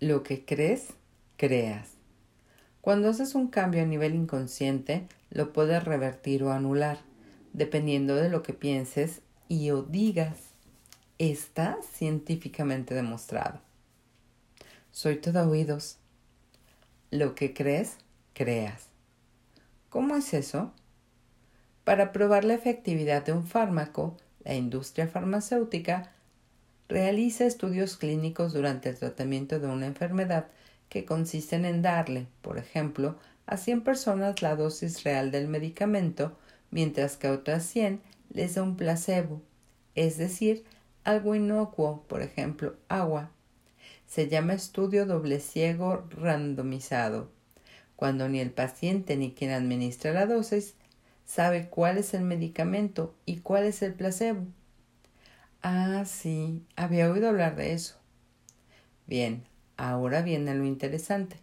Lo que crees, creas. Cuando haces un cambio a nivel inconsciente, lo puedes revertir o anular, dependiendo de lo que pienses y o digas. Está científicamente demostrado. Soy todo oídos. Lo que crees, creas. ¿Cómo es eso? Para probar la efectividad de un fármaco, la industria farmacéutica realiza estudios clínicos durante el tratamiento de una enfermedad que consisten en darle, por ejemplo, a 100 personas la dosis real del medicamento, mientras que a otras 100 les da un placebo, es decir, algo inocuo, por ejemplo, agua. Se llama estudio doble ciego randomizado, cuando ni el paciente ni quien administra la dosis sabe cuál es el medicamento y cuál es el placebo. Ah, sí, había oído hablar de eso. Bien, ahora viene lo interesante.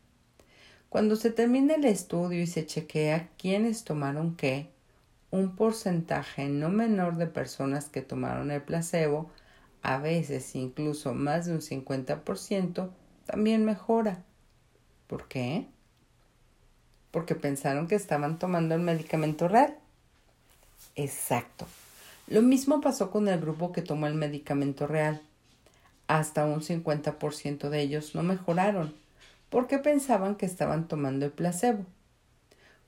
Cuando se termina el estudio y se chequea quiénes tomaron qué, un porcentaje no menor de personas que tomaron el placebo, a veces incluso más de un 50%, también mejora. ¿Por qué? Porque pensaron que estaban tomando el medicamento real. Exacto. Lo mismo pasó con el grupo que tomó el medicamento real. Hasta un 50% de ellos no mejoraron porque pensaban que estaban tomando el placebo.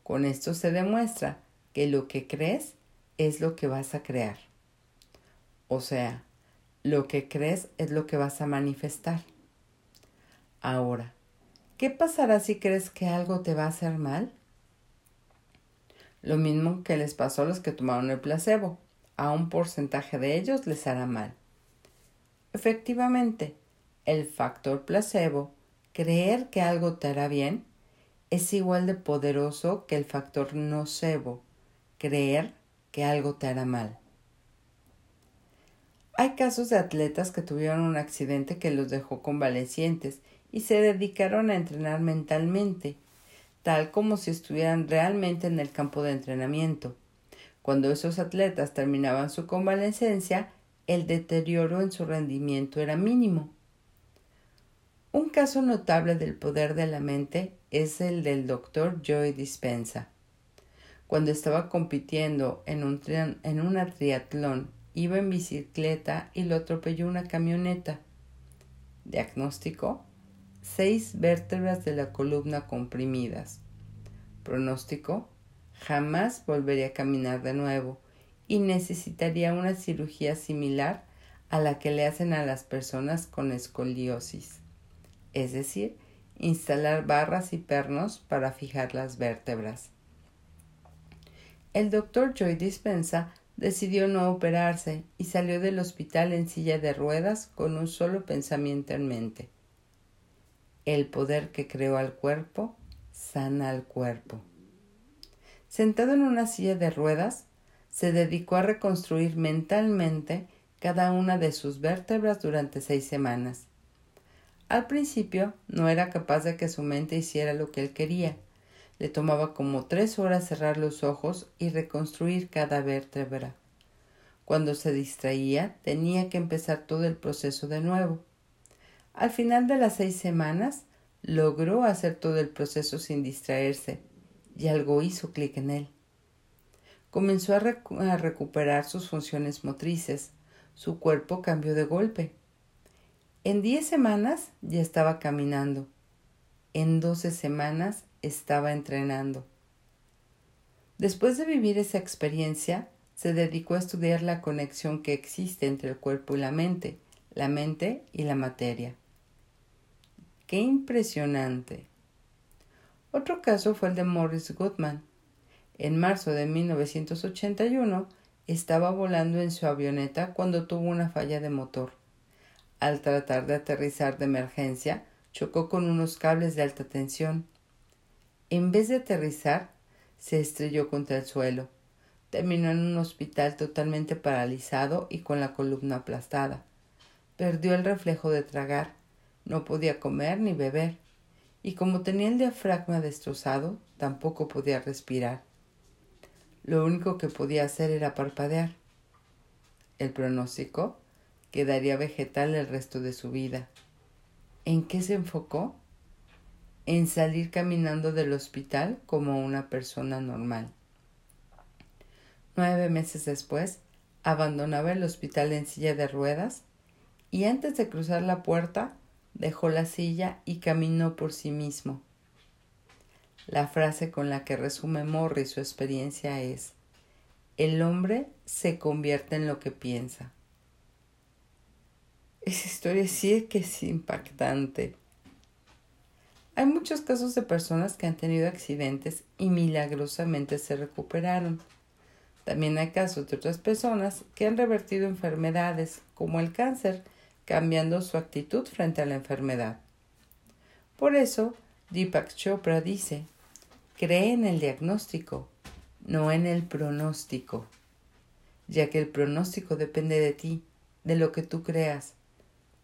Con esto se demuestra que lo que crees es lo que vas a crear. O sea, lo que crees es lo que vas a manifestar. Ahora, ¿qué pasará si crees que algo te va a hacer mal? Lo mismo que les pasó a los que tomaron el placebo a un porcentaje de ellos les hará mal. Efectivamente, el factor placebo, creer que algo te hará bien, es igual de poderoso que el factor nocebo, creer que algo te hará mal. Hay casos de atletas que tuvieron un accidente que los dejó convalecientes y se dedicaron a entrenar mentalmente, tal como si estuvieran realmente en el campo de entrenamiento. Cuando esos atletas terminaban su convalecencia, el deterioro en su rendimiento era mínimo. Un caso notable del poder de la mente es el del doctor Joy Dispensa. Cuando estaba compitiendo en, un en una triatlón, iba en bicicleta y lo atropelló una camioneta. Diagnóstico: seis vértebras de la columna comprimidas. Pronóstico: jamás volvería a caminar de nuevo y necesitaría una cirugía similar a la que le hacen a las personas con escoliosis, es decir, instalar barras y pernos para fijar las vértebras. El doctor Joy Dispensa decidió no operarse y salió del hospital en silla de ruedas con un solo pensamiento en mente. El poder que creó al cuerpo sana al cuerpo. Sentado en una silla de ruedas, se dedicó a reconstruir mentalmente cada una de sus vértebras durante seis semanas. Al principio no era capaz de que su mente hiciera lo que él quería. Le tomaba como tres horas cerrar los ojos y reconstruir cada vértebra. Cuando se distraía, tenía que empezar todo el proceso de nuevo. Al final de las seis semanas, logró hacer todo el proceso sin distraerse y algo hizo clic en él. Comenzó a, recuperar sus funciones motrices. Su cuerpo cambió de golpe. En diez semanas ya estaba caminando. En doce semanas estaba entrenando. Después de vivir esa experiencia, se dedicó a estudiar la conexión que existe entre el cuerpo y la mente, la mente y la materia. ¡Qué impresionante! Otro caso fue el de Morris Goodman. En marzo de 1981 estaba volando en su avioneta cuando tuvo una falla de motor. Al tratar de aterrizar de emergencia, chocó con unos cables de alta tensión. En vez de aterrizar, se estrelló contra el suelo. Terminó en un hospital totalmente paralizado y con la columna aplastada. Perdió el reflejo de tragar. No podía comer ni beber y como tenía el diafragma destrozado, tampoco podía respirar. Lo único que podía hacer era parpadear. El pronóstico quedaría vegetal el resto de su vida. ¿En qué se enfocó? En salir caminando del hospital como una persona normal. Nueve meses después, abandonaba el hospital en silla de ruedas y antes de cruzar la puerta dejó la silla y caminó por sí mismo. La frase con la que resume Morris su experiencia es El hombre se convierte en lo que piensa. Esa historia sí es que es impactante. Hay muchos casos de personas que han tenido accidentes y milagrosamente se recuperaron. También hay casos de otras personas que han revertido enfermedades, como el cáncer, cambiando su actitud frente a la enfermedad. Por eso, Deepak Chopra dice, cree en el diagnóstico, no en el pronóstico, ya que el pronóstico depende de ti, de lo que tú creas.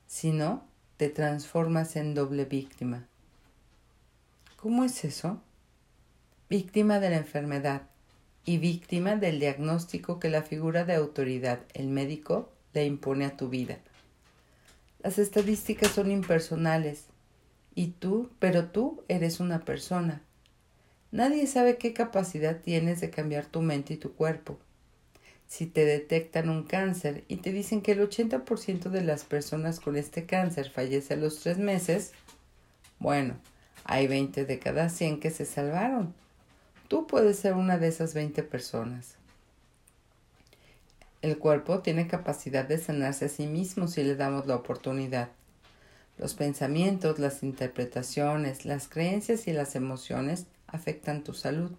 Si no, te transformas en doble víctima. ¿Cómo es eso? Víctima de la enfermedad y víctima del diagnóstico que la figura de autoridad, el médico, le impone a tu vida. Las estadísticas son impersonales. Y tú, pero tú eres una persona. Nadie sabe qué capacidad tienes de cambiar tu mente y tu cuerpo. Si te detectan un cáncer y te dicen que el 80% de las personas con este cáncer fallece a los tres meses, bueno, hay 20 de cada 100 que se salvaron. Tú puedes ser una de esas 20 personas. El cuerpo tiene capacidad de sanarse a sí mismo si le damos la oportunidad. Los pensamientos, las interpretaciones, las creencias y las emociones afectan tu salud.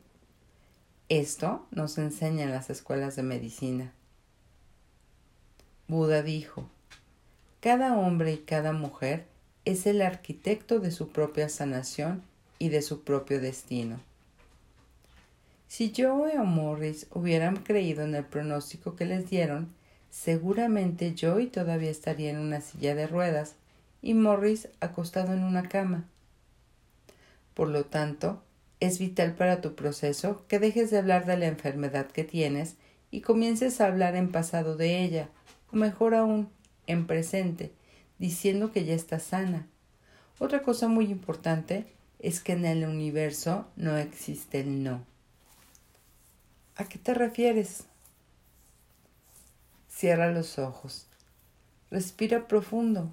Esto nos enseña en las escuelas de medicina. Buda dijo, cada hombre y cada mujer es el arquitecto de su propia sanación y de su propio destino. Si Joe o Morris hubieran creído en el pronóstico que les dieron, seguramente Joey todavía estaría en una silla de ruedas y Morris acostado en una cama. Por lo tanto, es vital para tu proceso que dejes de hablar de la enfermedad que tienes y comiences a hablar en pasado de ella, o mejor aún, en presente, diciendo que ya estás sana. Otra cosa muy importante es que en el universo no existe el no. ¿A qué te refieres? Cierra los ojos. Respira profundo.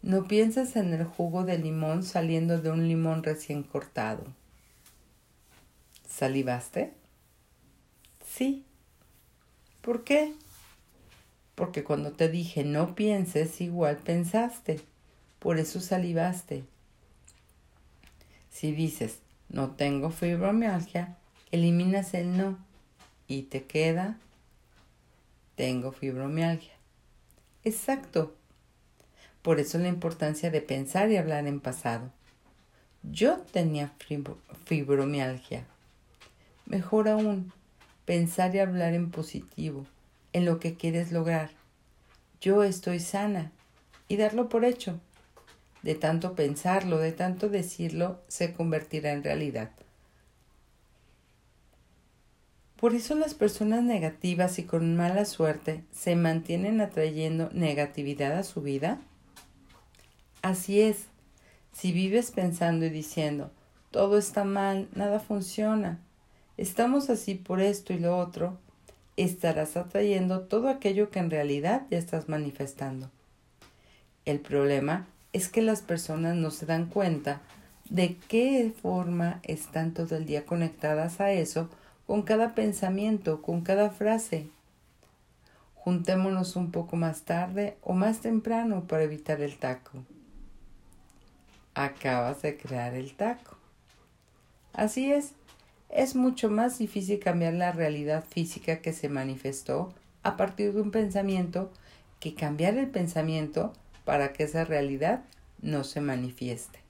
No pienses en el jugo de limón saliendo de un limón recién cortado. ¿Salivaste? Sí. ¿Por qué? Porque cuando te dije no pienses, igual pensaste. Por eso salivaste. Si dices no tengo fibromialgia, eliminas el no y te queda tengo fibromialgia. Exacto. Por eso la importancia de pensar y hablar en pasado. Yo tenía fibromialgia. Mejor aún, pensar y hablar en positivo, en lo que quieres lograr. Yo estoy sana y darlo por hecho. De tanto pensarlo, de tanto decirlo, se convertirá en realidad. Por eso las personas negativas y con mala suerte se mantienen atrayendo negatividad a su vida. Así es, si vives pensando y diciendo, todo está mal, nada funciona, estamos así por esto y lo otro, estarás atrayendo todo aquello que en realidad ya estás manifestando. El problema es que las personas no se dan cuenta de qué forma están todo el día conectadas a eso con cada pensamiento, con cada frase. Juntémonos un poco más tarde o más temprano para evitar el taco. Acabas de crear el taco. Así es, es mucho más difícil cambiar la realidad física que se manifestó a partir de un pensamiento que cambiar el pensamiento para que esa realidad no se manifieste.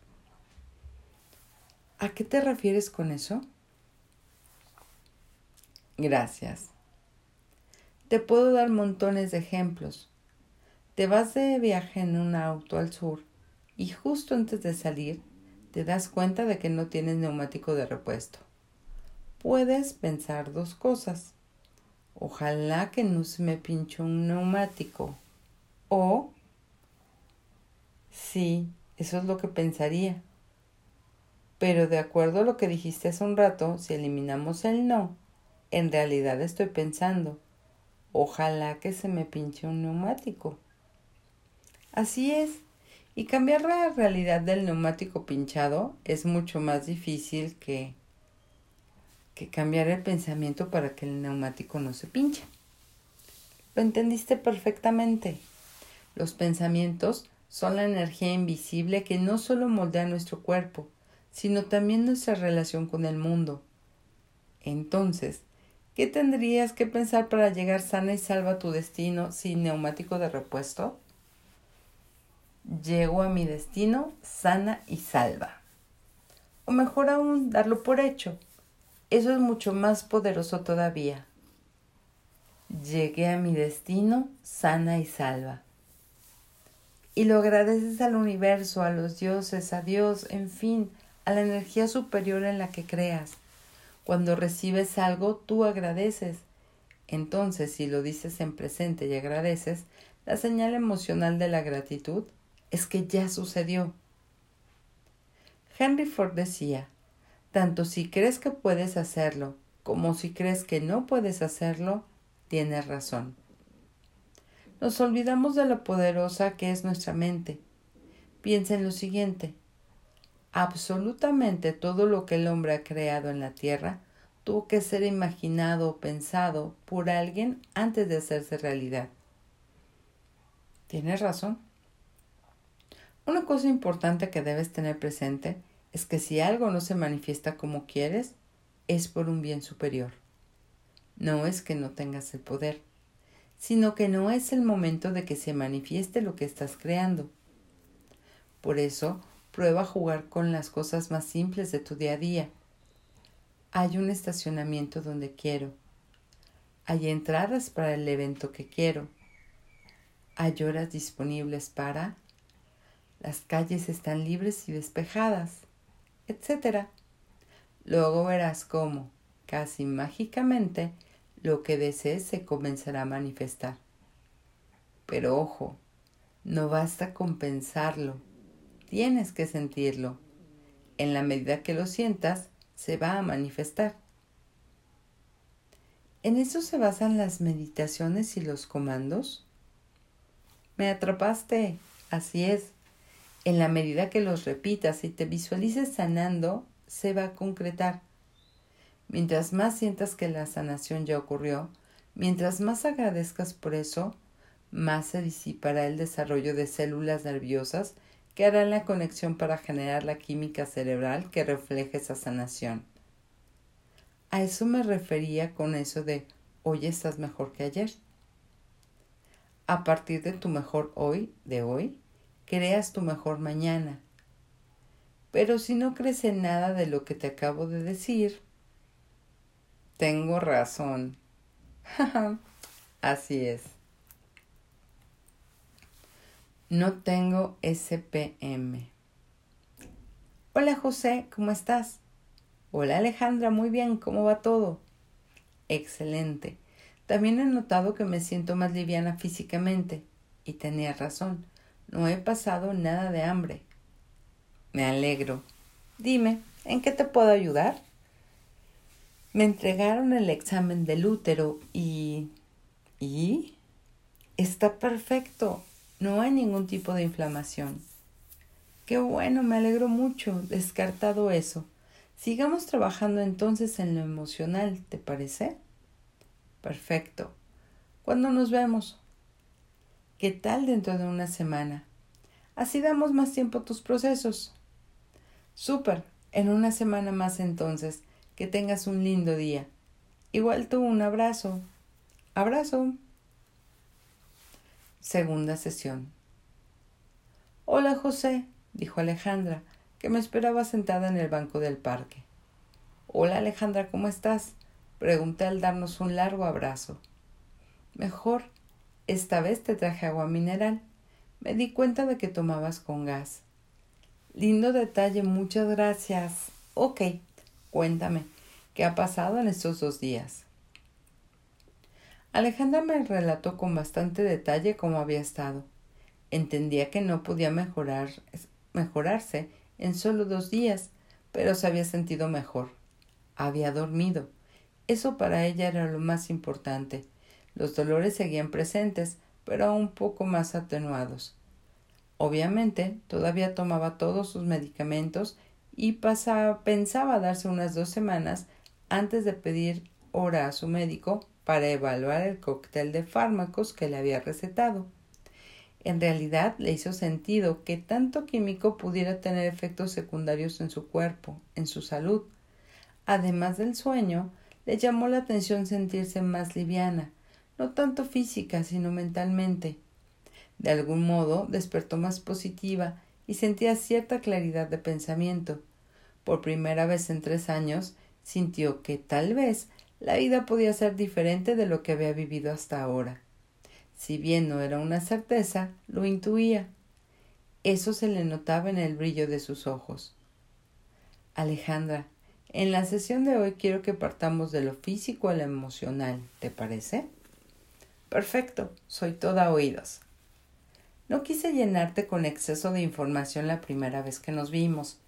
¿A qué te refieres con eso? Gracias. Te puedo dar montones de ejemplos. Te vas de viaje en un auto al sur y justo antes de salir te das cuenta de que no tienes neumático de repuesto. Puedes pensar dos cosas. Ojalá que no se me pinche un neumático. O sí, Eso es lo que pensaría. Pero de acuerdo a lo que dijiste hace un rato, si eliminamos el no, en realidad estoy pensando, ojalá que se me pinche un neumático. Así es, y cambiar la realidad del neumático pinchado es mucho más difícil que, que cambiar el pensamiento para que el neumático no se pinche. Lo entendiste perfectamente. Los pensamientos son la energía invisible que no solo moldea nuestro cuerpo, sino también nuestra relación con el mundo. Entonces, ¿qué tendrías que pensar para llegar sana y salva a tu destino sin neumático de repuesto? Llego a mi destino sana y salva. O mejor aún, darlo por hecho. Eso es mucho más poderoso todavía. Llegué a mi destino sana y salva. Y lo agradeces al universo, a los dioses, a Dios, en fin, a la energía superior en la que creas. Cuando recibes algo, tú agradeces. Entonces, si lo dices en presente y agradeces, la señal emocional de la gratitud es que ya sucedió. Henry Ford decía, tanto si crees que puedes hacerlo como si crees que no puedes hacerlo, tienes razón. Nos olvidamos de lo poderosa que es nuestra mente. Piensa en lo siguiente. Absolutamente todo lo que el hombre ha creado en la Tierra tuvo que ser imaginado o pensado por alguien antes de hacerse realidad. Tienes razón. Una cosa importante que debes tener presente es que si algo no se manifiesta como quieres, es por un bien superior. No es que no tengas el poder, sino que no es el momento de que se manifieste lo que estás creando. Por eso, prueba a jugar con las cosas más simples de tu día a día. Hay un estacionamiento donde quiero. Hay entradas para el evento que quiero. Hay horas disponibles para las calles están libres y despejadas, etc. Luego verás cómo, casi mágicamente, lo que desees se comenzará a manifestar. Pero ojo, no basta con pensarlo, tienes que sentirlo. En la medida que lo sientas, se va a manifestar. ¿En eso se basan las meditaciones y los comandos? Me atrapaste, así es. En la medida que los repitas y te visualices sanando, se va a concretar. Mientras más sientas que la sanación ya ocurrió, mientras más agradezcas por eso, más se disipará el desarrollo de células nerviosas que harán la conexión para generar la química cerebral que refleja esa sanación. A eso me refería con eso de hoy estás mejor que ayer. A partir de tu mejor hoy, de hoy, creas tu mejor mañana. Pero si no crees en nada de lo que te acabo de decir, tengo razón. Así es. No tengo SPM. Hola José, ¿cómo estás? Hola Alejandra, muy bien, ¿cómo va todo? Excelente. También he notado que me siento más liviana físicamente. Y tenía razón. No he pasado nada de hambre. Me alegro. Dime, ¿en qué te puedo ayudar? Me entregaron el examen del útero y... ¿Y? Está perfecto. No hay ningún tipo de inflamación. Qué bueno, me alegro mucho. Descartado eso. Sigamos trabajando entonces en lo emocional, ¿te parece? Perfecto. ¿Cuándo nos vemos? ¿Qué tal dentro de una semana? Así damos más tiempo a tus procesos. Súper. En una semana más entonces. Que tengas un lindo día. Igual tú, un abrazo. Abrazo. Segunda sesión. Hola, José, dijo Alejandra, que me esperaba sentada en el banco del parque. Hola, Alejandra, ¿cómo estás? pregunté al darnos un largo abrazo. Mejor, esta vez te traje agua mineral. Me di cuenta de que tomabas con gas. Lindo detalle, muchas gracias. Ok, cuéntame, ¿qué ha pasado en estos dos días? Alejandra me relató con bastante detalle cómo había estado. Entendía que no podía mejorar mejorarse en solo dos días, pero se había sentido mejor. Había dormido. Eso para ella era lo más importante. Los dolores seguían presentes, pero un poco más atenuados. Obviamente, todavía tomaba todos sus medicamentos y pensaba darse unas dos semanas antes de pedir hora a su médico para evaluar el cóctel de fármacos que le había recetado. En realidad le hizo sentido que tanto químico pudiera tener efectos secundarios en su cuerpo, en su salud. Además del sueño, le llamó la atención sentirse más liviana, no tanto física, sino mentalmente. De algún modo despertó más positiva y sentía cierta claridad de pensamiento. Por primera vez en tres años sintió que tal vez la vida podía ser diferente de lo que había vivido hasta ahora. Si bien no era una certeza, lo intuía. Eso se le notaba en el brillo de sus ojos. Alejandra, en la sesión de hoy quiero que partamos de lo físico a lo emocional, ¿te parece? Perfecto, soy toda oídos. No quise llenarte con exceso de información la primera vez que nos vimos,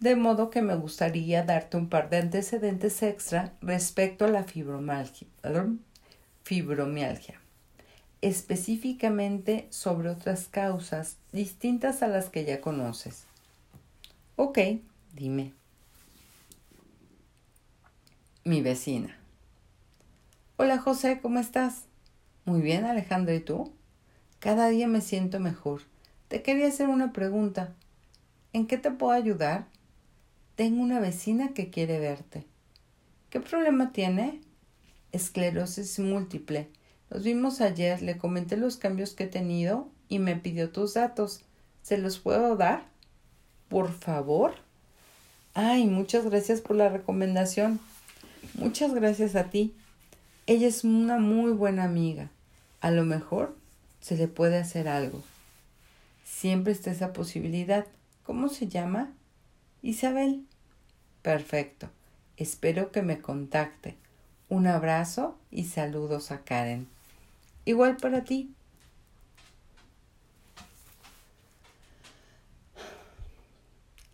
de modo que me gustaría darte un par de antecedentes extra respecto a la fibromialgia, específicamente sobre otras causas distintas a las que ya conoces. Ok, dime. Mi vecina. Hola José, ¿cómo estás? Muy bien, Alejandra, ¿y tú? Cada día me siento mejor. Te quería hacer una pregunta. ¿En qué te puedo ayudar? Tengo una vecina que quiere verte. ¿Qué problema tiene? Esclerosis múltiple. Nos vimos ayer, le comenté los cambios que he tenido y me pidió tus datos. ¿Se los puedo dar? Por favor. Ay, muchas gracias por la recomendación. Muchas gracias a ti. Ella es una muy buena amiga. A lo mejor se le puede hacer algo. Siempre está esa posibilidad. ¿Cómo se llama? Isabel. Perfecto. Espero que me contacte. Un abrazo y saludos a Karen. Igual para ti.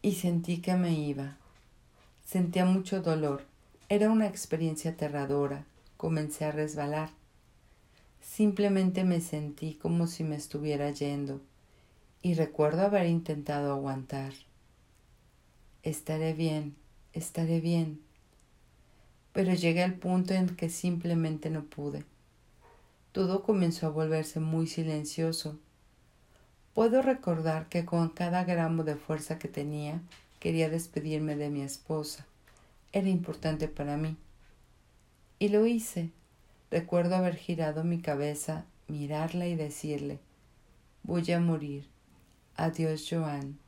Y sentí que me iba. Sentía mucho dolor. Era una experiencia aterradora. Comencé a resbalar. Simplemente me sentí como si me estuviera yendo y recuerdo haber intentado aguantar. Estaré bien, estaré bien. Pero llegué al punto en que simplemente no pude. Todo comenzó a volverse muy silencioso. Puedo recordar que con cada gramo de fuerza que tenía quería despedirme de mi esposa. Era importante para mí. Y lo hice. Recuerdo haber girado mi cabeza, mirarla y decirle Voy a morir. Adiós, Joan.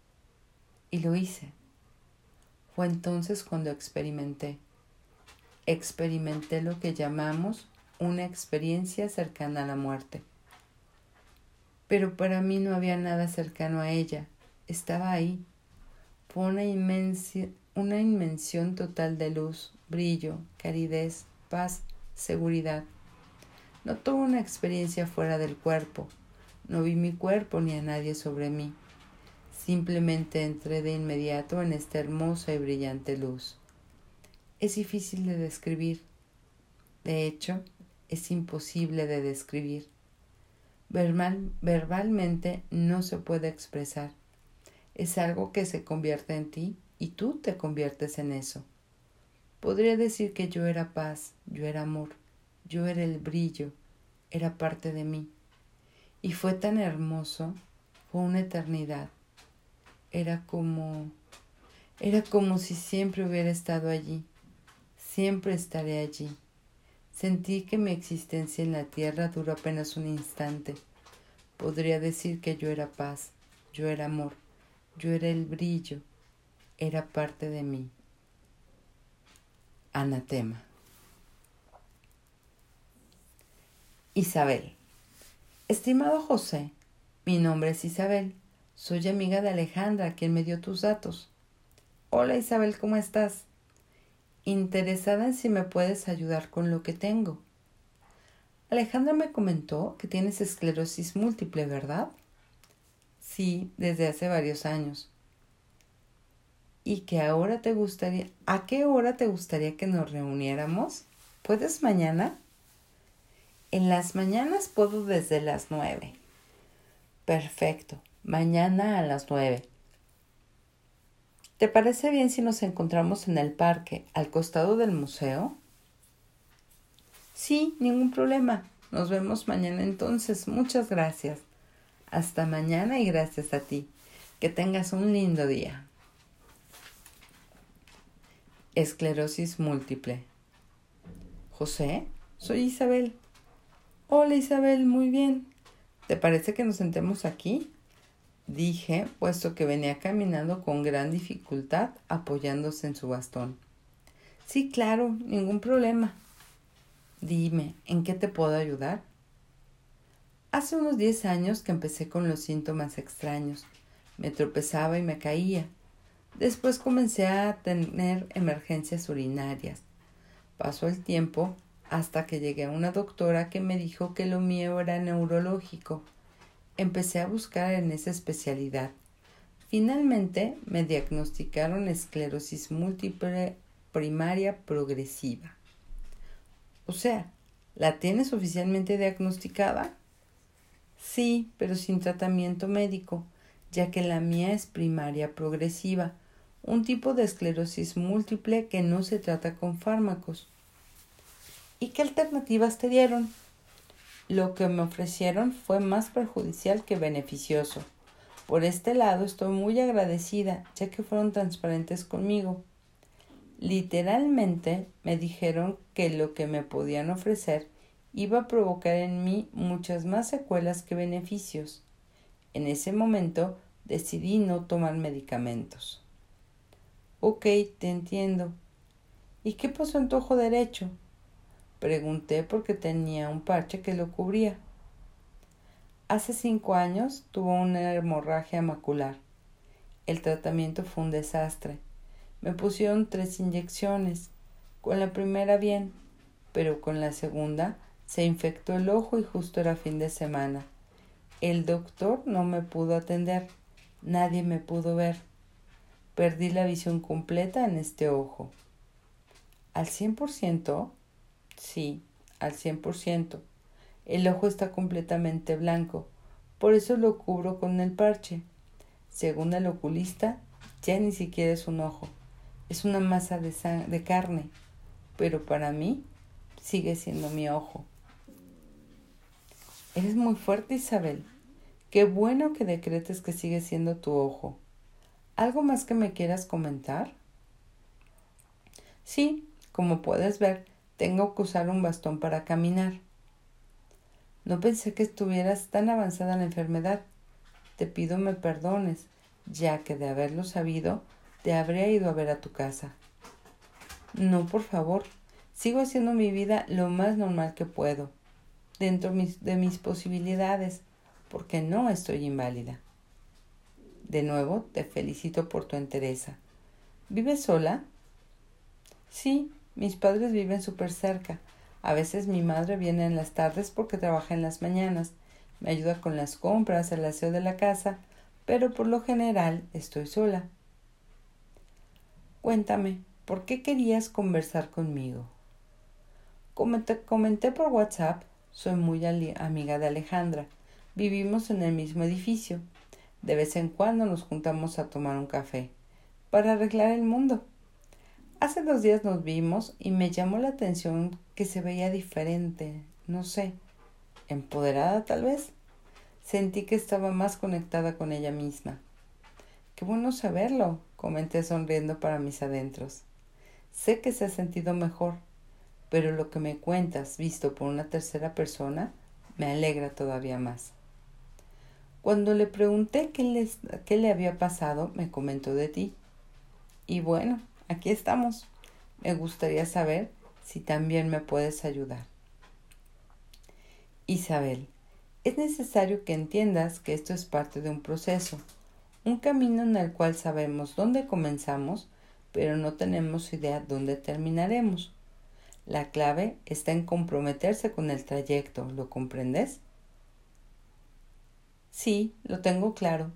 Y lo hice. Fue entonces cuando experimenté. Experimenté lo que llamamos una experiencia cercana a la muerte. Pero para mí no había nada cercano a ella. Estaba ahí. Fue una, inmensión total de luz, brillo, caridez, paz, seguridad. No tuve una experiencia fuera del cuerpo. No vi mi cuerpo ni a nadie sobre mí. Simplemente entré de inmediato en esta hermosa y brillante luz. Es difícil de describir. De hecho, es imposible de describir. verbalmente no se puede expresar. Es algo que se convierte en ti y tú te conviertes en eso. Podría decir que yo era paz, yo era amor, yo era el brillo, era parte de mí. Y fue tan hermoso, fue una eternidad. Era como... era como si siempre hubiera estado allí. Siempre estaré allí Sentí que mi existencia en la tierra duró apenas un instante. Podría decir que yo era paz, yo era amor, yo era el brillo, era parte de mí. Anatema. Isabel. Estimado José, mi nombre es Isabel. Soy amiga de Alejandra, quien me dio tus datos. Hola Isabel, ¿cómo estás? interesada en si me puedes ayudar con lo que tengo. Alejandra me comentó que tienes esclerosis múltiple, ¿verdad? Sí, desde hace varios años. ¿Y que ahora te gustaría, a qué hora te gustaría que nos reuniéramos? ¿Puedes mañana? En las mañanas puedo desde las nueve. Perfecto. Mañana a las nueve. ¿Te parece bien si nos encontramos en el parque, al costado del museo? Sí, ningún problema. Nos vemos mañana entonces. Muchas gracias. Hasta mañana y gracias a ti. Que tengas un lindo día. Esclerosis múltiple. José, soy Isabel. Hola Isabel, muy bien. ¿Te parece que nos sentemos aquí? Dije, puesto que venía caminando con gran dificultad apoyándose en su bastón. Sí, claro, ningún problema. Dime, ¿en qué te puedo ayudar? Hace unos diez años que empecé con los síntomas extraños. Me tropezaba y me caía. Después comencé a tener emergencias urinarias. Pasó el tiempo hasta que llegué a una doctora que me dijo que lo mío era neurológico. Empecé a buscar en esa especialidad. Finalmente me diagnosticaron esclerosis múltiple primaria progresiva. O sea, ¿la tienes oficialmente diagnosticada? Sí, pero sin tratamiento médico, ya que la mía es primaria progresiva, un tipo de esclerosis múltiple que no se trata con fármacos. ¿Y qué alternativas te dieron? Lo que me ofrecieron fue más perjudicial que beneficioso. Por este lado estoy muy agradecida, ya que fueron transparentes conmigo. Literalmente me dijeron que lo que me podían ofrecer iba a provocar en mí muchas más secuelas que beneficios. En ese momento decidí no tomar medicamentos. Ok, te entiendo. ¿Y qué pasó en tu ojo derecho? Pregunté porque tenía un parche que lo cubría. Hace cinco años tuvo una hemorragia macular. El tratamiento fue un desastre. Me pusieron tres inyecciones. Con la primera bien, pero con la segunda se infectó el ojo y justo era fin de semana. El doctor no me pudo atender. Nadie me pudo ver. Perdí la visión completa en este ojo. ¿Al cien por ciento? Sí, al cien por ciento. El ojo está completamente blanco, por eso lo cubro con el parche. Según el oculista, ya ni siquiera es un ojo, es una masa de, de carne, pero para mí sigue siendo mi ojo. Eres muy fuerte, Isabel. Qué bueno que decretes que sigue siendo tu ojo. ¿Algo más que me quieras comentar? Sí, como puedes ver, tengo que usar un bastón para caminar. No pensé que estuvieras tan avanzada la enfermedad. Te pido me perdones, ya que de haberlo sabido, te habría ido a ver a tu casa. No, por favor. Sigo haciendo mi vida lo más normal que puedo, dentro de mis posibilidades, porque no estoy inválida. De nuevo, te felicito por tu entereza. ¿Vives sola? Sí, mis padres viven súper cerca. A veces mi madre viene en las tardes porque trabaja en las mañanas. Me ayuda con las compras, el aseo de la casa, pero por lo general estoy sola. Cuéntame, ¿por qué querías conversar conmigo? Como te comenté por WhatsApp, soy muy amiga de Alejandra. Vivimos en el mismo edificio. De vez en cuando nos juntamos a tomar un café para arreglar el mundo. Hace dos días nos vimos y me llamó la atención que se veía diferente, no sé, empoderada tal vez. Sentí que estaba más conectada con ella misma. Qué bueno saberlo, comenté sonriendo para mis adentros. Sé que se ha sentido mejor, pero lo que me cuentas visto por una tercera persona me alegra todavía más. Cuando le pregunté qué, qué le había pasado, me comentó de ti. Y bueno, aquí estamos. Me gustaría saber si también me puedes ayudar. Isabel, es necesario que entiendas que esto es parte de un proceso, un camino en el cual sabemos dónde comenzamos, pero no tenemos idea dónde terminaremos. La clave está en comprometerse con el trayecto, ¿lo comprendes? Sí, lo tengo claro.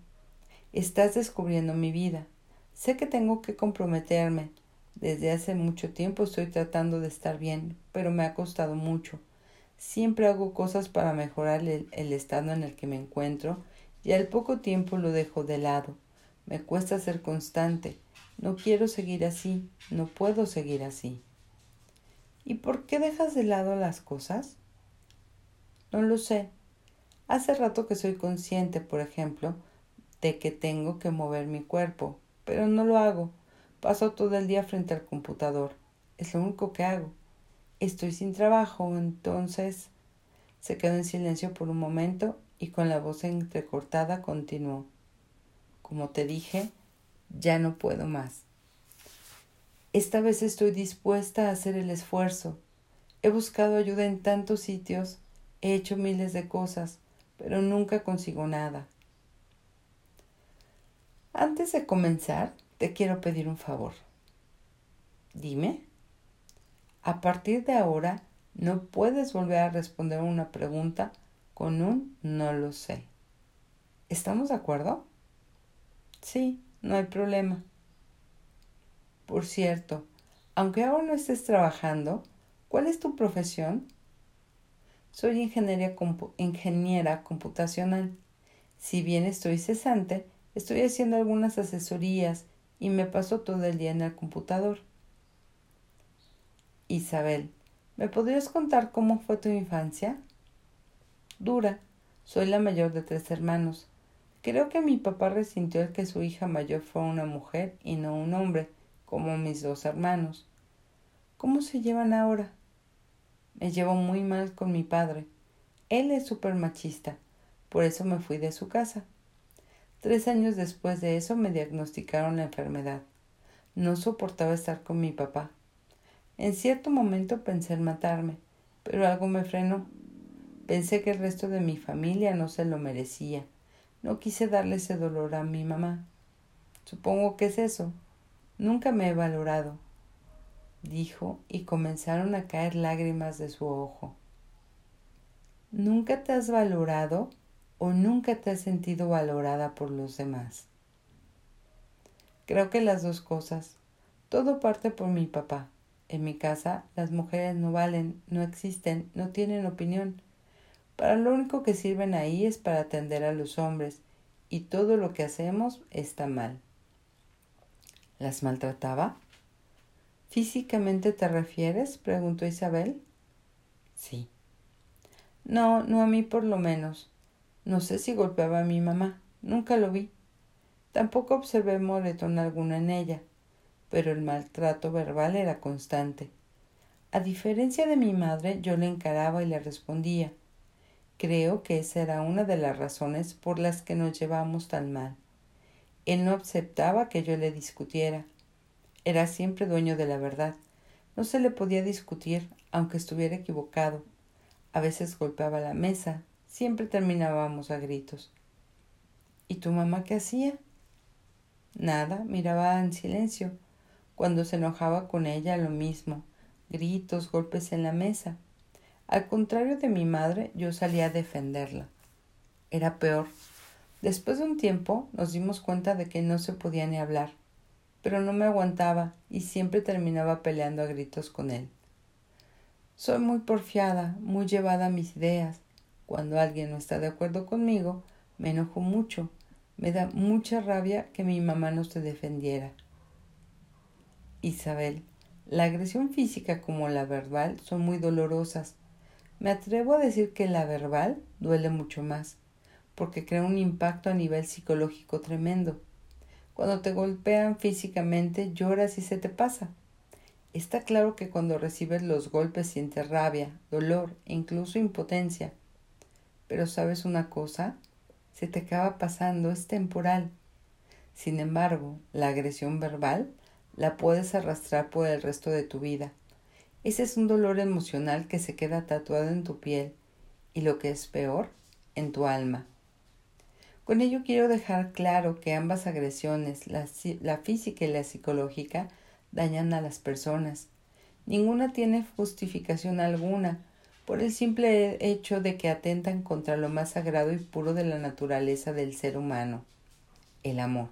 Estás descubriendo mi vida. Sé que tengo que comprometerme. Desde hace mucho tiempo estoy tratando de estar bien, pero me ha costado mucho. Siempre hago cosas para mejorar el, estado en el que me encuentro y al poco tiempo lo dejo de lado. Me cuesta ser constante. No quiero seguir así. No puedo seguir así. ¿Y por qué dejas de lado las cosas? No lo sé. Hace rato que soy consciente, por ejemplo, de que tengo que mover mi cuerpo, pero no lo hago. Paso todo el día frente al computador. Es lo único que hago. Estoy sin trabajo, entonces se quedó en silencio por un momento y con la voz entrecortada continuó. Como te dije, ya no puedo más. Esta vez estoy dispuesta a hacer el esfuerzo. He buscado ayuda en tantos sitios, he hecho miles de cosas, pero nunca consigo nada. Antes de comenzar, te quiero pedir un favor. Dime. A partir de ahora, no puedes volver a responder una pregunta con un no lo sé. ¿Estamos de acuerdo? Sí, no hay problema. Por cierto, aunque ahora no estés trabajando, ¿cuál es tu profesión? Soy ingeniera computacional. Si bien estoy cesante, estoy haciendo algunas asesorías y me paso todo el día en el computador. Isabel, ¿me podrías contar cómo fue tu infancia? Dura. Soy la mayor de tres hermanos. Creo que mi papá resintió el que su hija mayor fuera una mujer y no un hombre, como mis dos hermanos. ¿Cómo se llevan ahora? Me llevo muy mal con mi padre. Él es súper machista. Por eso me fui de su casa. Tres años después de eso me diagnosticaron la enfermedad. No soportaba estar con mi papá. En cierto momento pensé en matarme, pero algo me frenó. Pensé que el resto de mi familia no se lo merecía. No quise darle ese dolor a mi mamá. Supongo que es eso. Nunca me he valorado dijo, y comenzaron a caer lágrimas de su ojo. ¿Nunca te has valorado o nunca te has sentido valorada por los demás? Creo que las dos cosas. Todo parte por mi papá. En mi casa las mujeres no valen, no existen, no tienen opinión. Para lo único que sirven ahí es para atender a los hombres, y todo lo que hacemos está mal. ¿Las maltrataba? ¿Físicamente te refieres? preguntó Isabel. Sí. No, no a mí por lo menos. No sé si golpeaba a mi mamá. Nunca lo vi. Tampoco observé moretón alguno en ella, pero el maltrato verbal era constante. A diferencia de mi madre, yo le encaraba y le respondía. Creo que esa era una de las razones por las que nos llevamos tan mal. Él no aceptaba que yo le discutiera, era siempre dueño de la verdad. No se le podía discutir, aunque estuviera equivocado. A veces golpeaba la mesa. Siempre terminábamos a gritos. ¿Y tu mamá qué hacía? Nada, miraba en silencio. Cuando se enojaba con ella, lo mismo. Gritos, golpes en la mesa. Al contrario de mi madre, yo salía a defenderla. Era peor. Después de un tiempo nos dimos cuenta de que no se podía ni hablar pero no me aguantaba y siempre terminaba peleando a gritos con él. Soy muy porfiada, muy llevada a mis ideas. Cuando alguien no está de acuerdo conmigo, me enojo mucho. Me da mucha rabia que mi mamá no se defendiera. Isabel, la agresión física como la verbal son muy dolorosas. Me atrevo a decir que la verbal duele mucho más, porque crea un impacto a nivel psicológico tremendo. Cuando te golpean físicamente, lloras y se te pasa. Está claro que cuando recibes los golpes sientes rabia, dolor e incluso impotencia. Pero sabes una cosa, se te acaba pasando, es temporal. Sin embargo, la agresión verbal la puedes arrastrar por el resto de tu vida. Ese es un dolor emocional que se queda tatuado en tu piel y lo que es peor, en tu alma. Con ello quiero dejar claro que ambas agresiones, la, física y la psicológica, dañan a las personas. Ninguna tiene justificación alguna, por el simple hecho de que atentan contra lo más sagrado y puro de la naturaleza del ser humano, el amor.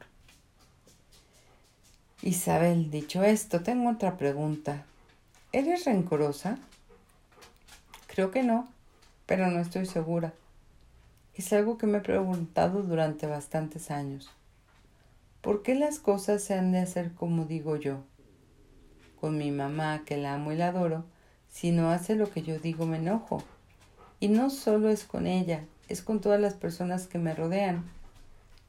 Isabel, dicho esto, tengo otra pregunta. ¿Eres rencorosa? Creo que no, pero no estoy segura. Es algo que me he preguntado durante bastantes años. ¿Por qué las cosas se han de hacer como digo yo? Con mi mamá, que la amo y la adoro, si no hace lo que yo digo me enojo. Y no solo es con ella, es con todas las personas que me rodean.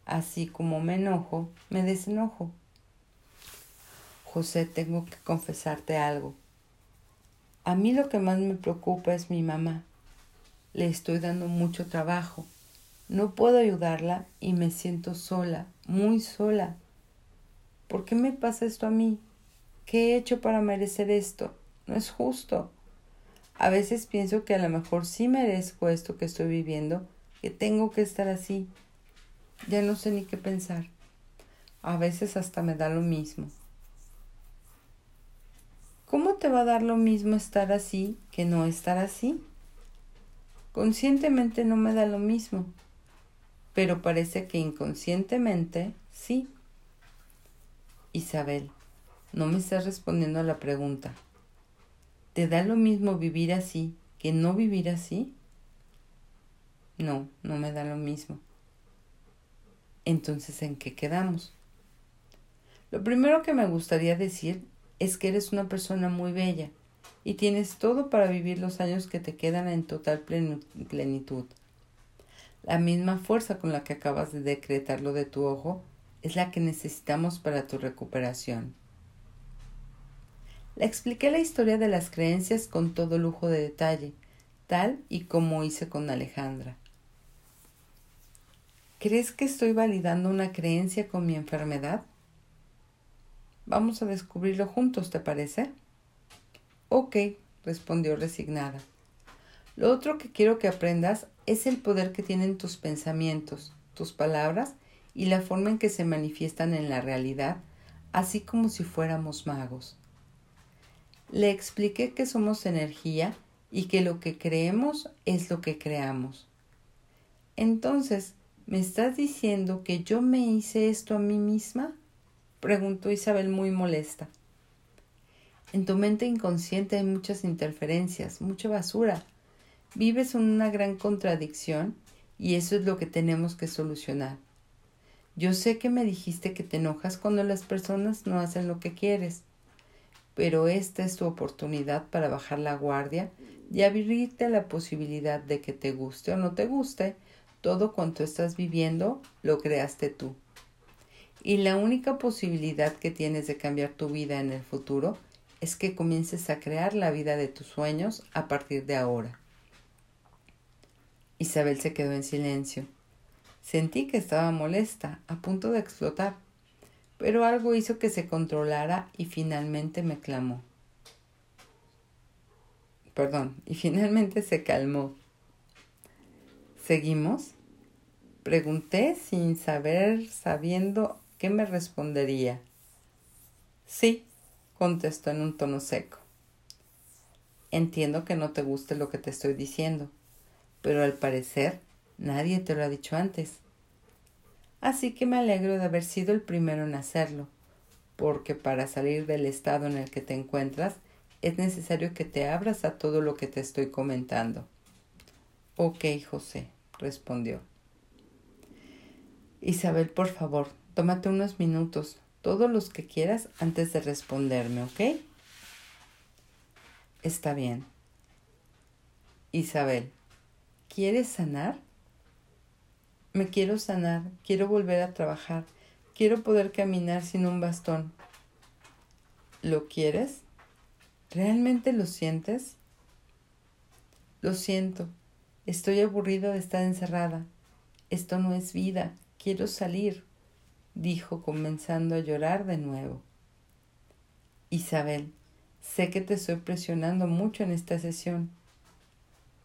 Así como me enojo, me desenojo. José, tengo que confesarte algo. A mí lo que más me preocupa es mi mamá. Le estoy dando mucho trabajo. No puedo ayudarla y me siento sola, muy sola. ¿Por qué me pasa esto a mí? ¿Qué he hecho para merecer esto? No es justo. A veces pienso que a lo mejor sí merezco esto que estoy viviendo, que tengo que estar así. Ya no sé ni qué pensar. A veces hasta me da lo mismo. ¿Cómo te va a dar lo mismo estar así que no estar así? Conscientemente no me da lo mismo, pero parece que inconscientemente sí. Isabel, no me estás respondiendo a la pregunta. ¿Te da lo mismo vivir así que no vivir así? No, no me da lo mismo. Entonces, ¿en qué quedamos? Lo primero que me gustaría decir es que eres una persona muy bella y tienes todo para vivir los años que te quedan en total plenitud. La misma fuerza con la que acabas de decretar lo de tu ojo es la que necesitamos para tu recuperación. Le expliqué la historia de las creencias con todo lujo de detalle, tal y como hice con Alejandra. ¿Crees que estoy validando una creencia con mi enfermedad? Vamos a descubrirlo juntos, ¿te parece? Ok, respondió resignada. Lo otro que quiero que aprendas es el poder que tienen tus pensamientos, tus palabras y la forma en que se manifiestan en la realidad, así como si fuéramos magos. Le expliqué que somos energía y que lo que creemos es lo que creamos. Entonces, ¿me estás diciendo que yo me hice esto a mí misma? preguntó Isabel muy molesta. En tu mente inconsciente hay muchas interferencias, mucha basura, Vives en una gran contradicción y eso es lo que tenemos que solucionar. Yo sé que me dijiste que te enojas cuando las personas no hacen lo que quieres, pero esta es tu oportunidad para bajar la guardia y abrirte a la posibilidad de que te guste o no te guste, todo cuanto estás viviendo lo creaste tú. Y la única posibilidad que tienes de cambiar tu vida en el futuro es que comiences a crear la vida de tus sueños a partir de ahora. Isabel se quedó en silencio. Sentí que estaba molesta, a punto de explotar, pero algo hizo que se controlara y finalmente me clamó. Perdón, y finalmente se calmó. ¿Seguimos? Pregunté sin saber, sabiendo qué me respondería. Sí, contestó en un tono seco. Entiendo que no te guste lo que te estoy diciendo, pero al parecer nadie te lo ha dicho antes. Así que me alegro de haber sido el primero en hacerlo, porque para salir del estado en el que te encuentras es necesario que te abras a todo lo que te estoy comentando. Ok, José, respondió. Isabel, por favor, tómate unos minutos, todos los que quieras, antes de responderme, ¿ok? Está bien. Isabel, ¿Quieres sanar? Me quiero sanar, quiero volver a trabajar, quiero poder caminar sin un bastón. ¿Lo quieres? ¿Realmente lo sientes? Lo siento, estoy aburrido de estar encerrada. Esto no es vida, quiero salir, dijo comenzando a llorar de nuevo. Isabel, sé que te estoy presionando mucho en esta sesión.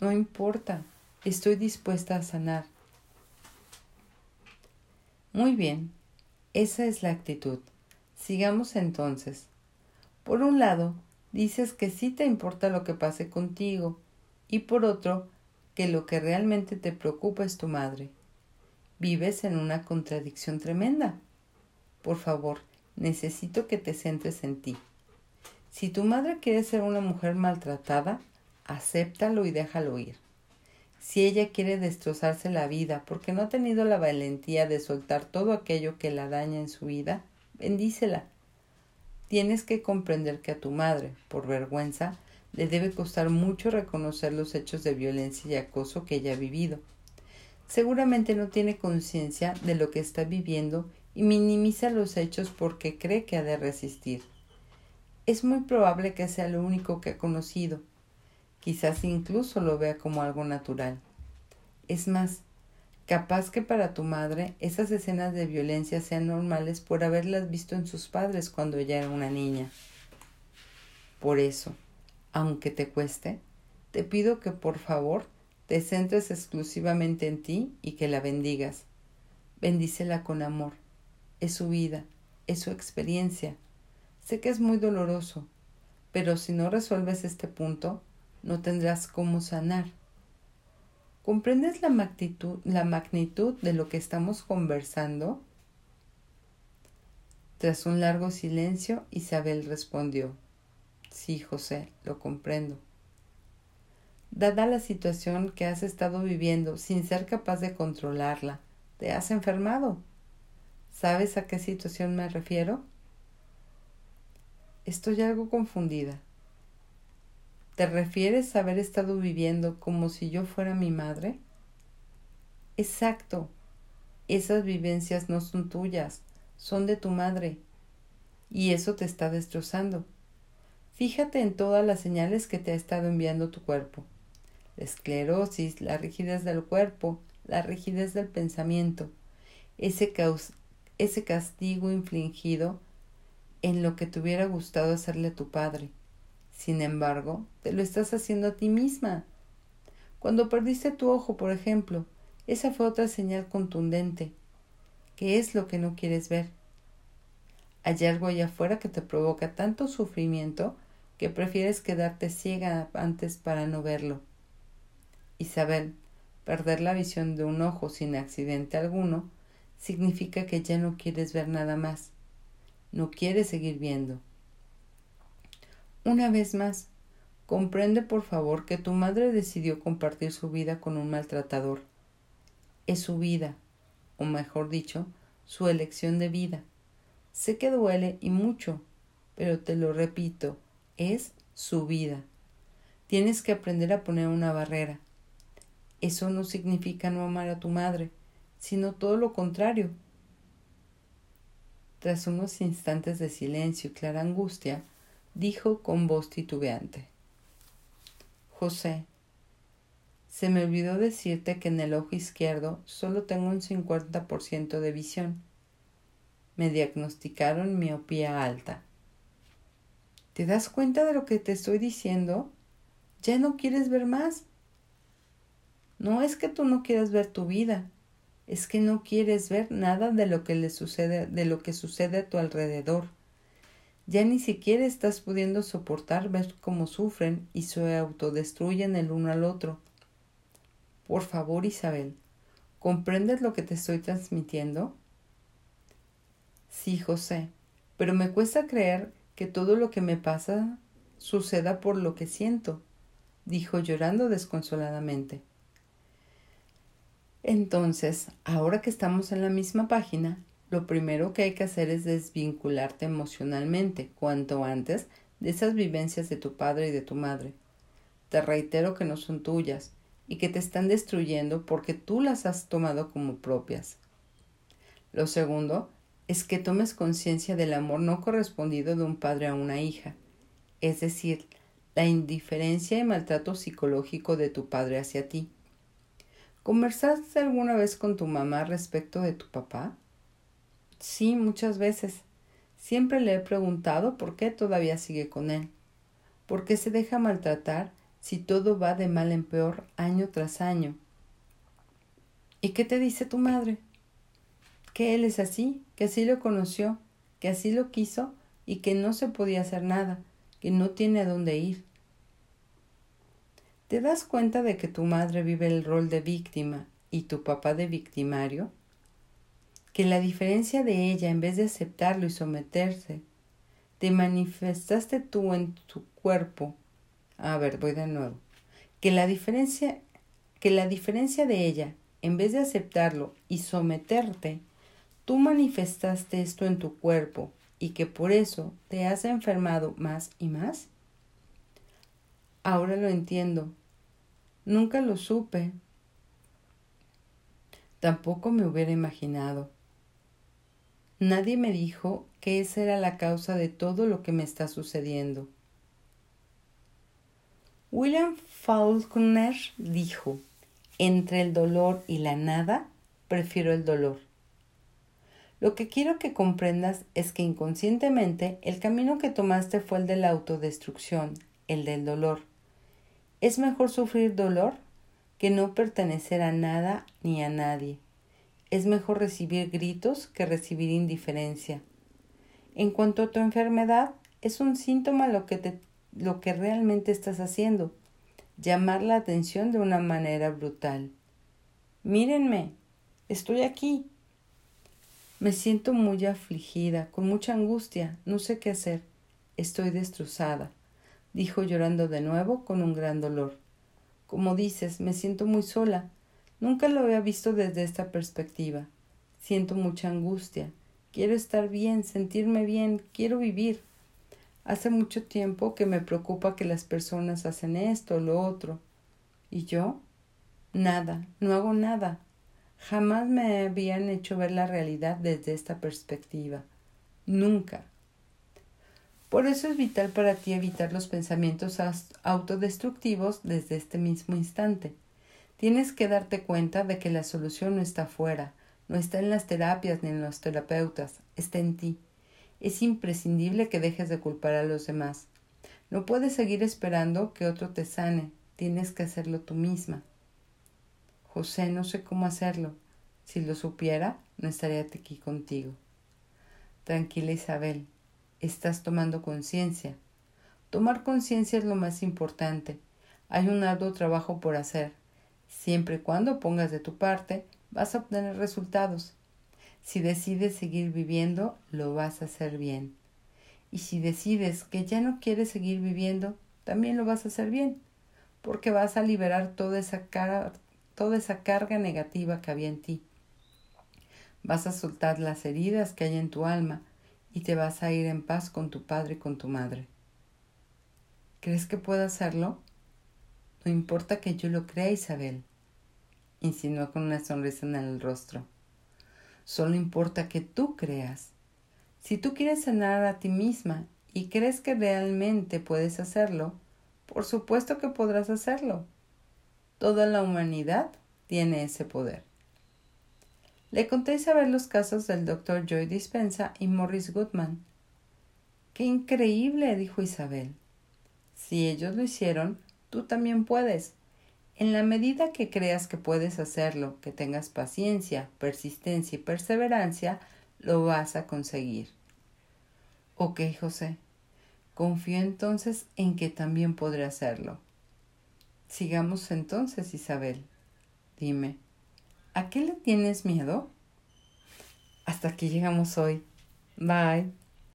No importa, Estoy dispuesta a sanar. Muy bien, esa es la actitud. Sigamos entonces. Por un lado, dices que sí te importa lo que pase contigo y por otro, que lo que realmente te preocupa es tu madre. Vives en una contradicción tremenda. Por favor, necesito que te centres en ti. Si tu madre quiere ser una mujer maltratada, acéptalo y déjalo ir. Si ella quiere destrozarse la vida porque no ha tenido la valentía de soltar todo aquello que la daña en su vida, bendícela. Tienes que comprender que a tu madre, por vergüenza, le debe costar mucho reconocer los hechos de violencia y acoso que ella ha vivido. Seguramente no tiene conciencia de lo que está viviendo y minimiza los hechos porque cree que ha de resistir. Es muy probable que sea lo único que ha conocido. Quizás incluso lo vea como algo natural. Es más, capaz que para tu madre esas escenas de violencia sean normales por haberlas visto en sus padres cuando ella era una niña. Por eso, aunque te cueste, te pido que por favor te centres exclusivamente en ti y que la bendigas. Bendícela con amor. Es su vida, es su experiencia. Sé que es muy doloroso, pero si no resuelves este punto, no tendrás cómo sanar. ¿Comprendes la magnitud, la magnitud de lo que estamos conversando? Tras un largo silencio, Isabel respondió Sí, José, lo comprendo. Dada la situación que has estado viviendo sin ser capaz de controlarla, te has enfermado. ¿Sabes a qué situación me refiero? Estoy algo confundida. ¿Te refieres a haber estado viviendo como si yo fuera mi madre? Exacto. Esas vivencias no son tuyas, son de tu madre. Y eso te está destrozando. Fíjate en todas las señales que te ha estado enviando tu cuerpo. La esclerosis, la rigidez del cuerpo, la rigidez del pensamiento, ese, ese castigo infligido en lo que te hubiera gustado hacerle a tu padre. Sin embargo, te lo estás haciendo a ti misma. Cuando perdiste tu ojo, por ejemplo, esa fue otra señal contundente. ¿Qué es lo que no quieres ver? Hay algo allá afuera que te provoca tanto sufrimiento que prefieres quedarte ciega antes para no verlo. Isabel, perder la visión de un ojo sin accidente alguno significa que ya no quieres ver nada más, no quieres seguir viendo. Una vez más, comprende por favor que tu madre decidió compartir su vida con un maltratador. Es su vida, o mejor dicho, su elección de vida. Sé que duele y mucho, pero te lo repito, es su vida. Tienes que aprender a poner una barrera. Eso no significa no amar a tu madre, sino todo lo contrario. Tras unos instantes de silencio y clara angustia, dijo con voz titubeante José, se me olvidó decirte que en el ojo izquierdo solo tengo un 50% de visión. Me diagnosticaron miopía alta. ¿Te das cuenta de lo que te estoy diciendo? Ya no quieres ver más. No es que tú no quieras ver tu vida, es que no quieres ver nada de lo que le sucede, de lo que sucede a tu alrededor. Ya ni siquiera estás pudiendo soportar ver cómo sufren y se autodestruyen el uno al otro. Por favor, Isabel, ¿comprendes lo que te estoy transmitiendo? Sí, José, pero me cuesta creer que todo lo que me pasa suceda por lo que siento, dijo llorando desconsoladamente. Entonces, ahora que estamos en la misma página, lo primero que hay que hacer es desvincularte emocionalmente cuanto antes de esas vivencias de tu padre y de tu madre. Te reitero que no son tuyas y que te están destruyendo porque tú las has tomado como propias. Lo segundo es que tomes conciencia del amor no correspondido de un padre a una hija, es decir, la indiferencia y maltrato psicológico de tu padre hacia ti. ¿Conversaste alguna vez con tu mamá respecto de tu papá? Sí, muchas veces. Siempre le he preguntado por qué todavía sigue con él. ¿Por qué se deja maltratar si todo va de mal en peor año tras año? ¿Y qué te dice tu madre? que él es así, que así lo conoció, que así lo quiso y que no se podía hacer nada, que no tiene a dónde ir. ¿Te das cuenta de que tu madre vive el rol de víctima y tu papá de victimario? Que la diferencia de ella, en vez de aceptarlo y someterse, te manifestaste tú en tu cuerpo. A ver, voy de nuevo. Que la diferencia, que la diferencia de ella, en vez de aceptarlo y someterte, tú manifestaste esto en tu cuerpo y que por eso te has enfermado más y más? Ahora lo entiendo. Nunca lo supe. Tampoco me hubiera imaginado. Nadie me dijo que esa era la causa de todo lo que me está sucediendo. William Faulkner dijo, entre el dolor y la nada, prefiero el dolor. Lo que quiero que comprendas es que inconscientemente el camino que tomaste fue el de la autodestrucción, el del dolor. Es mejor sufrir dolor que no pertenecer a nada ni a nadie. Es mejor recibir gritos que recibir indiferencia. En cuanto a tu enfermedad, es un síntoma lo que, te, lo que realmente estás haciendo, llamar la atención de una manera brutal. Mírenme, estoy aquí. Me siento muy afligida, con mucha angustia, no sé qué hacer. Estoy destrozada, dijo llorando de nuevo con un gran dolor. Como dices, me siento muy sola. Nunca lo había visto desde esta perspectiva. Siento mucha angustia. Quiero estar bien, sentirme bien, quiero vivir. Hace mucho tiempo que me preocupa que las personas hacen esto o lo otro. ¿Y yo? Nada, no hago nada. Jamás me habían hecho ver la realidad desde esta perspectiva. Nunca. Por eso es vital para ti evitar los pensamientos autodestructivos desde este mismo instante. Tienes que darte cuenta de que la solución no está afuera, no está en las terapias ni en los terapeutas, está en ti. Es imprescindible que dejes de culpar a los demás. No puedes seguir esperando que otro te sane, tienes que hacerlo tú misma. José, no sé cómo hacerlo. Si lo supiera, no estaría aquí contigo. Tranquila Isabel, estás tomando conciencia. Tomar conciencia es lo más importante. Hay un arduo trabajo por hacer. Siempre y cuando pongas de tu parte, vas a obtener resultados. Si decides seguir viviendo, lo vas a hacer bien. Y si decides que ya no quieres seguir viviendo, también lo vas a hacer bien, porque vas a liberar toda esa, toda esa carga negativa que había en ti. Vas a soltar las heridas que hay en tu alma y te vas a ir en paz con tu padre y con tu madre. ¿Crees que puedo hacerlo? No importa que yo lo crea, Isabel, insinuó con una sonrisa en el rostro. Solo importa que tú creas. Si tú quieres sanar a ti misma y crees que realmente puedes hacerlo, por supuesto que podrás hacerlo. Toda la humanidad tiene ese poder. Le conté a Isabel los casos del doctor Joy Dispensa y Morris Goodman. ¡Qué increíble! dijo Isabel. Si ellos lo hicieron, tú también puedes. En la medida que creas que puedes hacerlo, que tengas paciencia, persistencia y perseverancia, lo vas a conseguir. Ok, José. Confío entonces en que también podré hacerlo. Sigamos entonces, Isabel. Dime, ¿a qué le tienes miedo? Hasta aquí llegamos hoy. Bye.